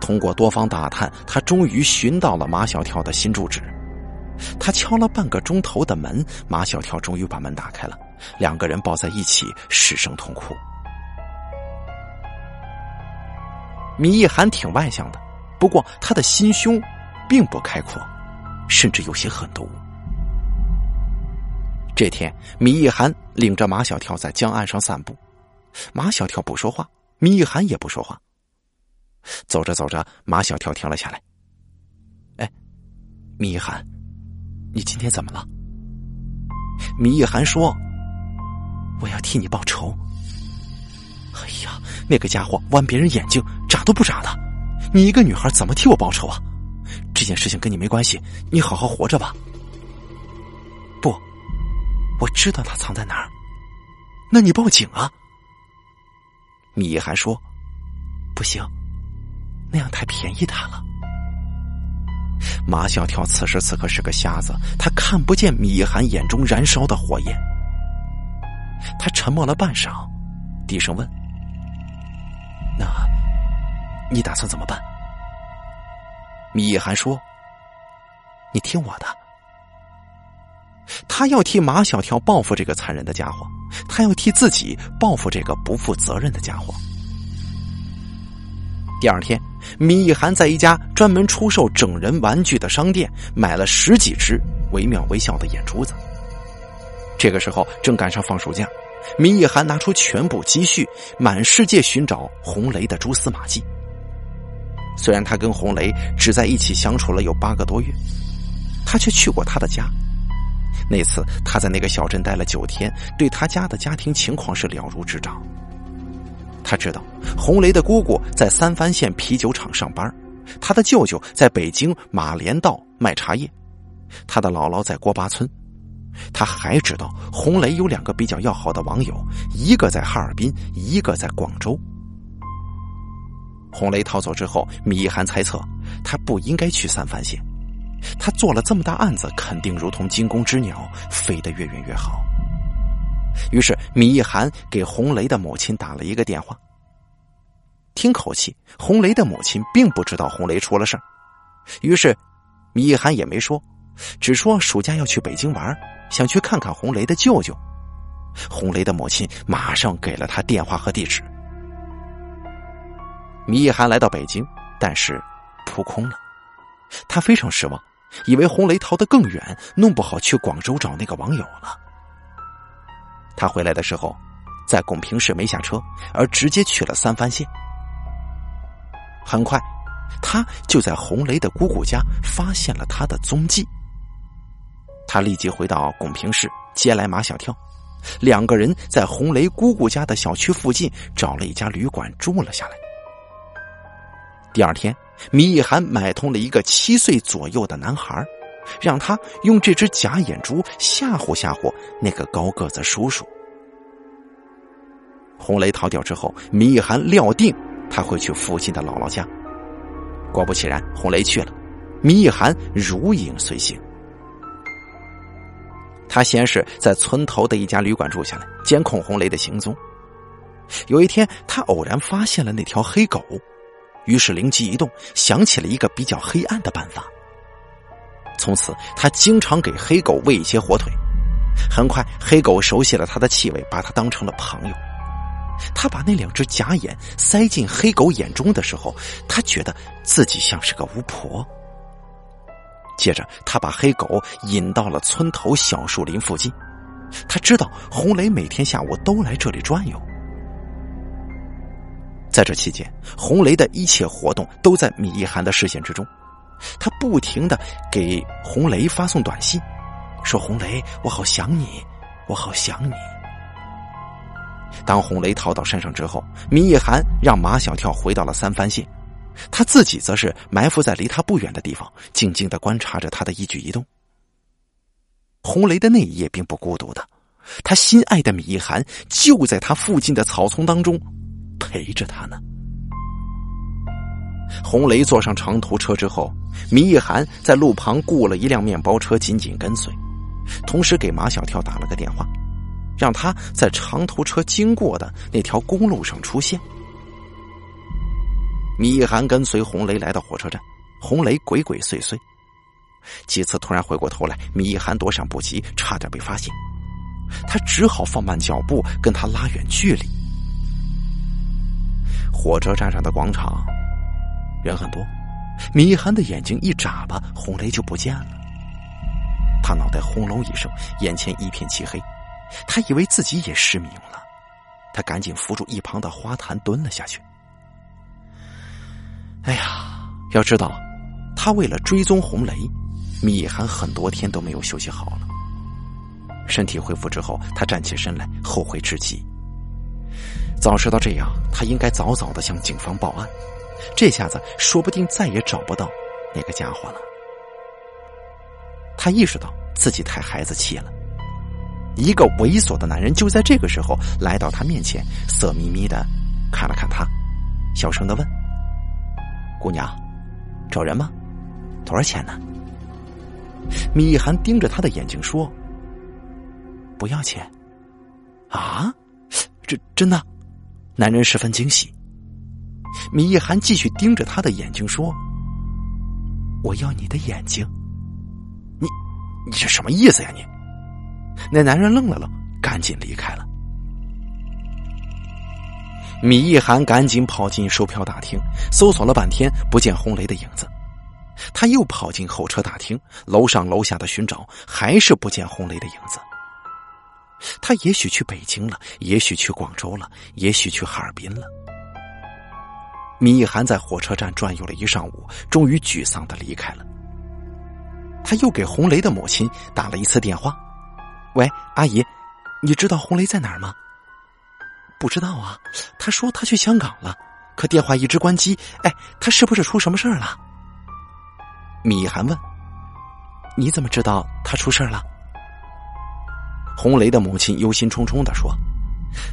通过多方打探，他终于寻到了马小跳的新住址。他敲了半个钟头的门，马小跳终于把门打开了，两个人抱在一起失声痛哭。米一涵挺外向的，不过他的心胸并不开阔，甚至有些狠毒。这天，米一涵领着马小跳在江岸上散步，马小跳不说话，米一涵也不说话。走着走着，马小跳停了下来。哎，米一涵。你今天怎么了？米一涵说：“我要替你报仇。”哎呀，那个家伙剜别人眼睛，都不眨的。你一个女孩怎么替我报仇啊？这件事情跟你没关系，你好好活着吧。不，我知道他藏在哪儿。那你报警啊！米一涵说：“不行，那样太便宜他了。”马小跳此时此刻是个瞎子，他看不见米一涵眼中燃烧的火焰。他沉默了半晌，低声问：“那，你打算怎么办？”米一涵说：“你听我的。他要替马小跳报复这个残忍的家伙，他要替自己报复这个不负责任的家伙。”第二天。米一涵在一家专门出售整人玩具的商店买了十几只惟妙惟肖的眼珠子。这个时候正赶上放暑假，米一涵拿出全部积蓄，满世界寻找红雷的蛛丝马迹。虽然他跟红雷只在一起相处了有八个多月，他却去过他的家。那次他在那个小镇待了九天，对他家的家庭情况是了如指掌。他知道红雷的姑姑在三藩县啤酒厂上班，他的舅舅在北京马连道卖茶叶，他的姥姥在郭巴村。他还知道红雷有两个比较要好的网友，一个在哈尔滨，一个在广州。红雷逃走之后，米一涵猜测他不应该去三藩县，他做了这么大案子，肯定如同惊弓之鸟，飞得越远越好。于是，米一涵给红雷的母亲打了一个电话。听口气，红雷的母亲并不知道红雷出了事。于是，米一涵也没说，只说暑假要去北京玩，想去看看红雷的舅舅。红雷的母亲马上给了他电话和地址。米一涵来到北京，但是扑空了。他非常失望，以为红雷逃得更远，弄不好去广州找那个网友了。他回来的时候，在拱平市没下车，而直接去了三藩县。很快，他就在红雷的姑姑家发现了他的踪迹。他立即回到拱平市接来马小跳，两个人在红雷姑姑家的小区附近找了一家旅馆住了下来。第二天，米一涵买通了一个七岁左右的男孩。让他用这只假眼珠吓唬吓唬那个高个子叔叔。红雷逃掉之后，米一涵料定他会去附近的姥姥家。果不其然，红雷去了，米一涵如影随形。他先是在村头的一家旅馆住下来，监控红雷的行踪。有一天，他偶然发现了那条黑狗，于是灵机一动，想起了一个比较黑暗的办法。从此，他经常给黑狗喂一些火腿。很快，黑狗熟悉了他的气味，把他当成了朋友。他把那两只假眼塞进黑狗眼中的时候，他觉得自己像是个巫婆。接着，他把黑狗引到了村头小树林附近。他知道红雷每天下午都来这里转悠。在这期间，红雷的一切活动都在米一涵的视线之中。他不停的给红雷发送短信，说：“红雷，我好想你，我好想你。”当红雷逃到山上之后，米一涵让马小跳回到了三番县，他自己则是埋伏在离他不远的地方，静静的观察着他的一举一动。红雷的那一夜并不孤独的，他心爱的米一涵就在他附近的草丛当中陪着他呢。红雷坐上长途车之后，米一涵在路旁雇了一辆面包车，紧紧跟随，同时给马小跳打了个电话。让他在长途车经过的那条公路上出现。米一涵跟随红雷来到火车站，红雷鬼鬼祟祟，几次突然回过头来，米一涵躲闪不及，差点被发现。他只好放慢脚步，跟他拉远距离。火车站上的广场人很多，米一涵的眼睛一眨巴，红雷就不见了。他脑袋轰隆一声，眼前一片漆黑。他以为自己也失明了，他赶紧扶住一旁的花坛蹲了下去。哎呀，要知道，他为了追踪红雷，米涵很多天都没有休息好了。身体恢复之后，他站起身来，后悔至极。早知道这样，他应该早早的向警方报案，这下子说不定再也找不到那个家伙了。他意识到自己太孩子气了。一个猥琐的男人就在这个时候来到他面前，色眯眯的看了看他，小声的问：“姑娘，找人吗？多少钱呢？”米涵盯着他的眼睛说：“不要钱。”啊，这真的？男人十分惊喜。米一涵继续盯着他的眼睛说：“我要你的眼睛。你，你这什么意思呀？你？”那男人愣了愣，赶紧离开了。米一涵赶紧跑进售票大厅，搜索了半天，不见红雷的影子。他又跑进候车大厅，楼上楼下的寻找，还是不见红雷的影子。他也许去北京了，也许去广州了，也许去哈尔滨了。米一涵在火车站转悠了一上午，终于沮丧的离开了。他又给红雷的母亲打了一次电话。喂，阿姨，你知道红雷在哪儿吗？不知道啊，他说他去香港了，可电话一直关机。哎，他是不是出什么事儿了？米一涵问。你怎么知道他出事儿了？红雷的母亲忧心忡忡的说：“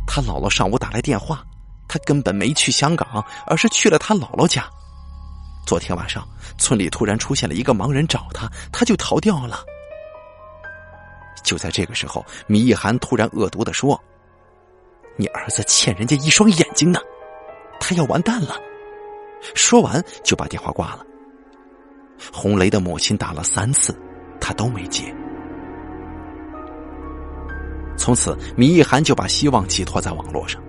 他姥姥上午打来电话，他根本没去香港，而是去了他姥姥家。昨天晚上，村里突然出现了一个盲人找他，他就逃掉了。”就在这个时候，米一涵突然恶毒的说：“你儿子欠人家一双眼睛呢，他要完蛋了。”说完就把电话挂了。红雷的母亲打了三次，他都没接。从此，米一涵就把希望寄托在网络上。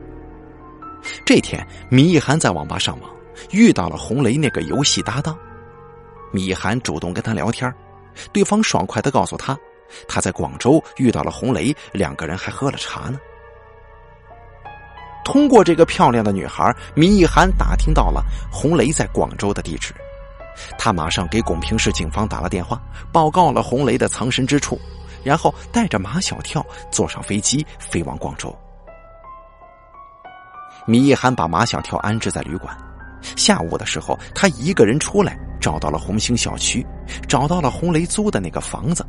这天，米一涵在网吧上网，遇到了红雷那个游戏搭档。米一涵主动跟他聊天，对方爽快的告诉他。他在广州遇到了红雷，两个人还喝了茶呢。通过这个漂亮的女孩，米一涵打听到了红雷在广州的地址，他马上给拱平市警方打了电话，报告了红雷的藏身之处，然后带着马小跳坐上飞机飞往广州。米一涵把马小跳安置在旅馆，下午的时候，他一个人出来，找到了红星小区，找到了红雷租的那个房子。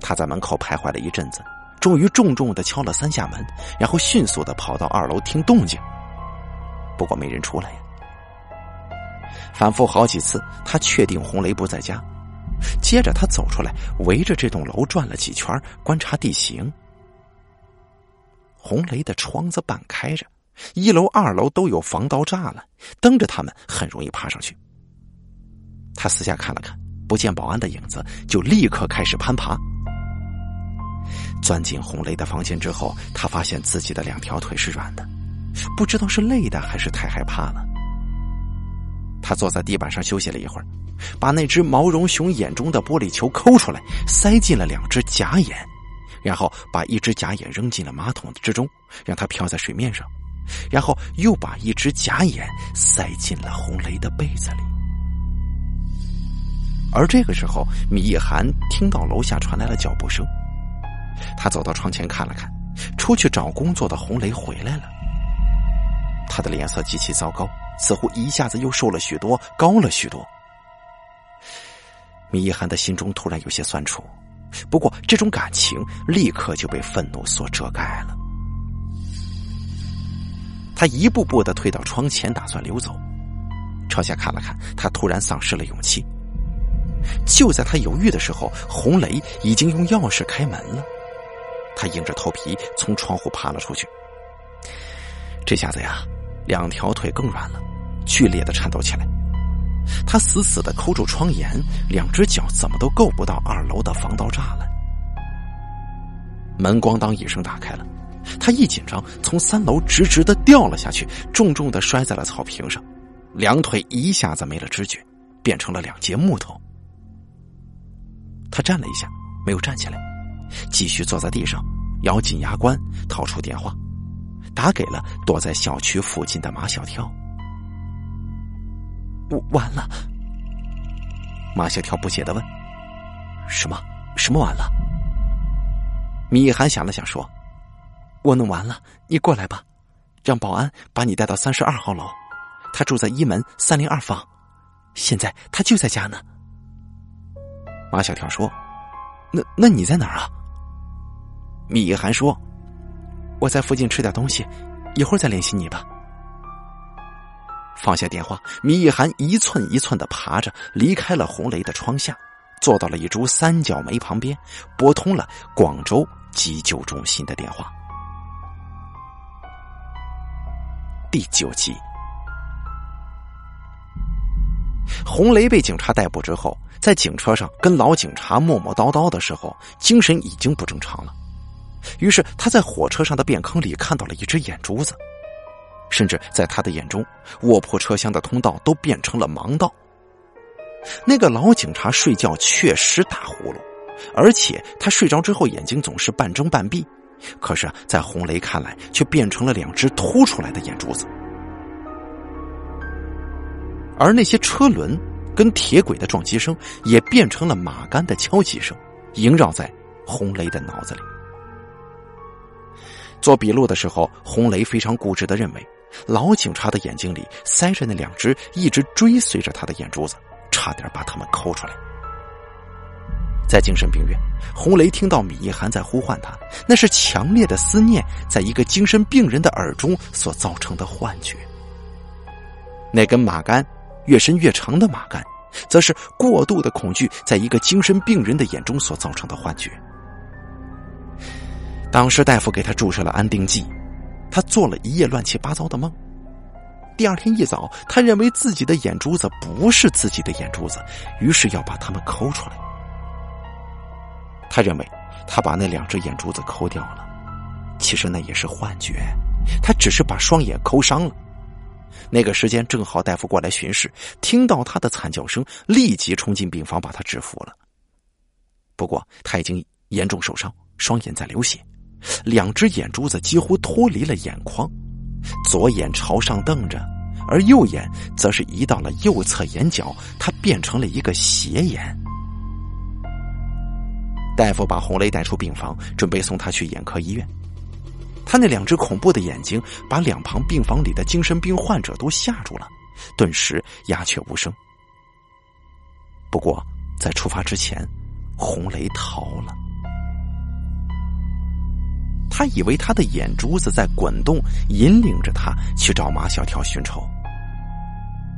他在门口徘徊了一阵子，终于重重的敲了三下门，然后迅速的跑到二楼听动静。不过没人出来呀。反复好几次，他确定红雷不在家。接着他走出来，围着这栋楼转了几圈，观察地形。红雷的窗子半开着，一楼、二楼都有防盗栅栏，蹬着他们很容易爬上去。他四下看了看，不见保安的影子，就立刻开始攀爬。钻进红雷的房间之后，他发现自己的两条腿是软的，不知道是累的还是太害怕了。他坐在地板上休息了一会儿，把那只毛绒熊眼中的玻璃球抠出来，塞进了两只假眼，然后把一只假眼扔进了马桶之中，让它漂在水面上，然后又把一只假眼塞进了红雷的被子里。而这个时候，米一涵听到楼下传来了脚步声，他走到窗前看了看，出去找工作的红雷回来了。他的脸色极其糟糕，似乎一下子又瘦了许多，高了许多。米一涵的心中突然有些酸楚，不过这种感情立刻就被愤怒所遮盖了。他一步步的退到窗前，打算溜走。朝下看了看，他突然丧失了勇气。就在他犹豫的时候，红雷已经用钥匙开门了。他硬着头皮从窗户爬了出去。这下子呀，两条腿更软了，剧烈的颤抖起来。他死死的抠住窗沿，两只脚怎么都够不到二楼的防盗栅栏。门咣当一声打开了，他一紧张，从三楼直直的掉了下去，重重的摔在了草坪上，两腿一下子没了知觉，变成了两截木头。他站了一下，没有站起来，继续坐在地上，咬紧牙关，掏出电话，打给了躲在小区附近的马小跳。我完了，马小跳不解的问：“什么？什么完了？”米一涵想了想说：“我弄完了，你过来吧，让保安把你带到三十二号楼，他住在一门三零二房，现在他就在家呢。”马小跳说：“那那你在哪儿啊？”米一涵说：“我在附近吃点东西，一会儿再联系你吧。”放下电话，米一涵一寸一寸的爬着离开了红雷的窗下，坐到了一株三角梅旁边，拨通了广州急救中心的电话。第九集，红雷被警察逮捕之后，在警车上跟老警察磨磨叨叨的时候，精神已经不正常了。于是他在火车上的便坑里看到了一只眼珠子。甚至在他的眼中，卧铺车厢的通道都变成了盲道。那个老警察睡觉确实打呼噜，而且他睡着之后眼睛总是半睁半闭。可是，在红雷看来，却变成了两只凸出来的眼珠子。而那些车轮跟铁轨的撞击声，也变成了马杆的敲击声，萦绕在红雷的脑子里。做笔录的时候，红雷非常固执的认为。老警察的眼睛里塞着那两只一直追随着他的眼珠子，差点把他们抠出来。在精神病院，红雷听到米一涵在呼唤他，那是强烈的思念，在一个精神病人的耳中所造成的幻觉。那根马杆越伸越长的马杆，则是过度的恐惧，在一个精神病人的眼中所造成的幻觉。当时大夫给他注射了安定剂。他做了一夜乱七八糟的梦。第二天一早，他认为自己的眼珠子不是自己的眼珠子，于是要把它们抠出来。他认为他把那两只眼珠子抠掉了，其实那也是幻觉，他只是把双眼抠伤了。那个时间正好大夫过来巡视，听到他的惨叫声，立即冲进病房把他制服了。不过他已经严重受伤，双眼在流血。两只眼珠子几乎脱离了眼眶，左眼朝上瞪着，而右眼则是移到了右侧眼角，它变成了一个斜眼。大夫把红雷带出病房，准备送他去眼科医院。他那两只恐怖的眼睛把两旁病房里的精神病患者都吓住了，顿时鸦雀无声。不过在出发之前，红雷逃了。他以为他的眼珠子在滚动，引领着他去找马小跳寻仇。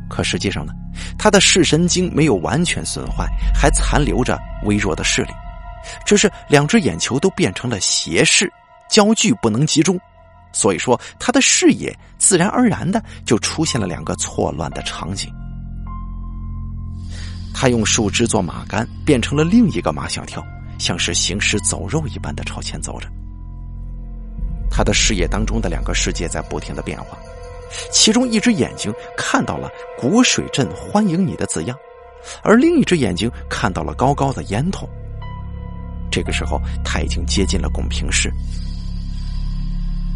可实际上呢，他的视神经没有完全损坏，还残留着微弱的视力，只是两只眼球都变成了斜视，焦距不能集中，所以说他的视野自然而然的就出现了两个错乱的场景。他用树枝做马杆，变成了另一个马小跳，像是行尸走肉一般的朝前走着。他的视野当中的两个世界在不停的变化，其中一只眼睛看到了“古水镇欢迎你”的字样，而另一只眼睛看到了高高的烟筒。这个时候，他已经接近了拱平市。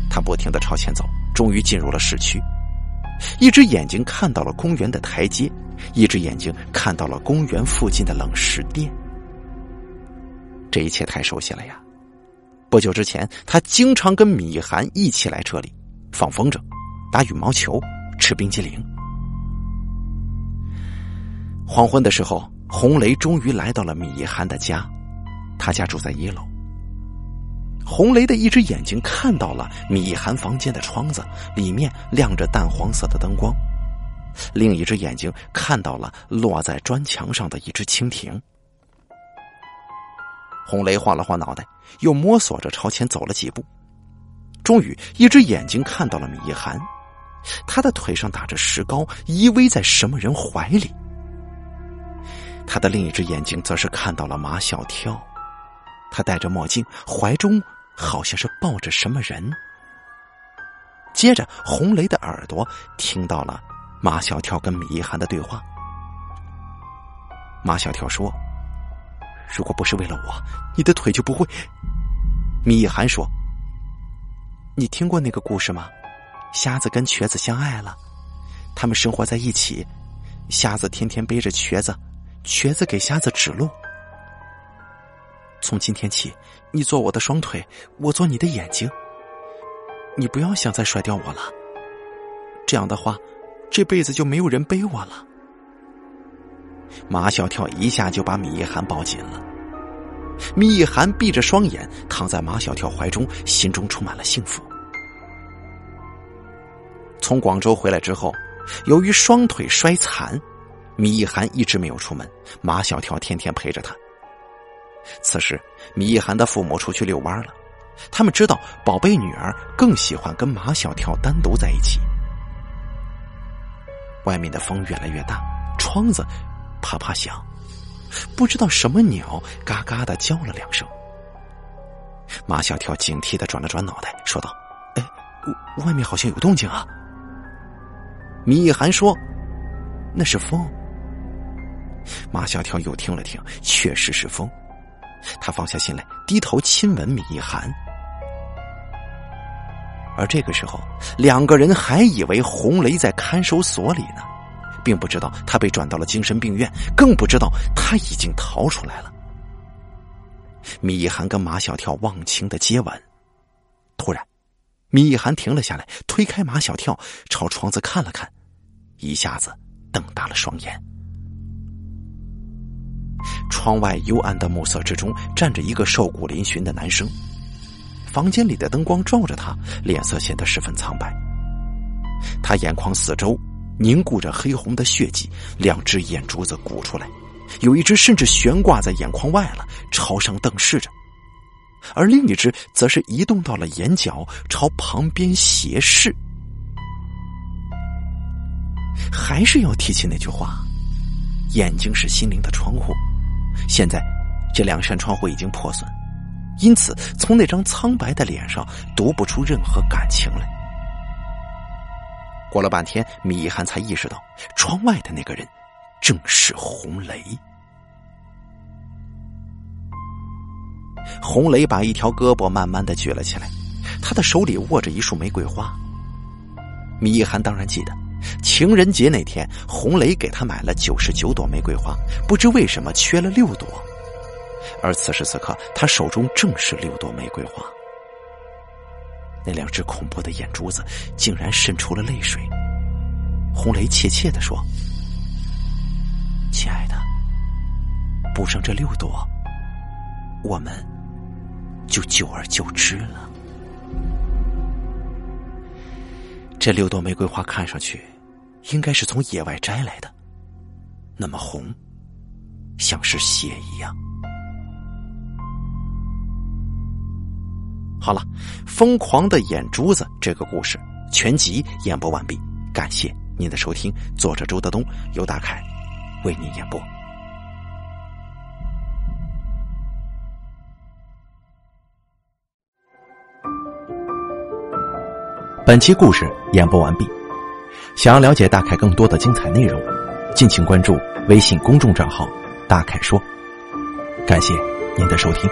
他不停的朝前走，终于进入了市区。一只眼睛看到了公园的台阶，一只眼睛看到了公园附近的冷食店。这一切太熟悉了呀！不久之前，他经常跟米涵一起来这里放风筝、打羽毛球、吃冰激凌。黄昏的时候，红雷终于来到了米涵的家，他家住在一楼。红雷的一只眼睛看到了米涵房间的窗子，里面亮着淡黄色的灯光；另一只眼睛看到了落在砖墙上的一只蜻蜓。红雷晃了晃脑袋，又摸索着朝前走了几步，终于一只眼睛看到了米一涵，他的腿上打着石膏，依偎在什么人怀里。他的另一只眼睛则是看到了马小跳，他戴着墨镜，怀中好像是抱着什么人。接着，红雷的耳朵听到了马小跳跟米一涵的对话。马小跳说。如果不是为了我，你的腿就不会。米一涵说：“你听过那个故事吗？瞎子跟瘸子相爱了，他们生活在一起。瞎子天天背着瘸子，瘸子给瞎子指路。从今天起，你做我的双腿，我做你的眼睛。你不要想再甩掉我了。这样的话，这辈子就没有人背我了。”马小跳一下就把米一涵抱紧了。米一涵闭着双眼躺在马小跳怀中，心中充满了幸福。从广州回来之后，由于双腿摔残，米一涵一直没有出门。马小跳天天陪着他。此时，米一涵的父母出去遛弯了，他们知道宝贝女儿更喜欢跟马小跳单独在一起。外面的风越来越大，窗子。啪啪响，不知道什么鸟嘎嘎的叫了两声。马小跳警惕的转了转脑袋，说道：“哎，外面好像有动静啊。”米一涵说：“那是风。”马小跳又听了听，确实是风。他放下心来，低头亲吻米一涵。而这个时候，两个人还以为红雷在看守所里呢。并不知道他被转到了精神病院，更不知道他已经逃出来了。米一涵跟马小跳忘情的接吻，突然，米一涵停了下来，推开马小跳，朝窗子看了看，一下子瞪大了双眼。窗外幽暗的暮色之中，站着一个瘦骨嶙峋的男生，房间里的灯光照着他，脸色显得十分苍白。他眼眶四周。凝固着黑红的血迹，两只眼珠子鼓出来，有一只甚至悬挂在眼眶外了，朝上瞪视着；而另一只则是移动到了眼角，朝旁边斜视。还是要提起那句话：眼睛是心灵的窗户。现在，这两扇窗户已经破损，因此从那张苍白的脸上读不出任何感情来。过了半天，米涵才意识到，窗外的那个人正是红雷。红雷把一条胳膊慢慢的举了起来，他的手里握着一束玫瑰花。米涵当然记得，情人节那天，红雷给他买了九十九朵玫瑰花，不知为什么缺了六朵，而此时此刻，他手中正是六朵玫瑰花。那两只恐怖的眼珠子竟然渗出了泪水。红雷怯怯的说：“亲爱的，补上这六朵，我们就久而久之了。”这六朵玫瑰花看上去应该是从野外摘来的，那么红，像是血一样。好了，疯狂的眼珠子这个故事全集演播完毕，感谢您的收听。作者周德东，由大凯为您演播。本期故事演播完毕，想要了解大凯更多的精彩内容，敬请关注微信公众账号“大凯说”。感谢您的收听。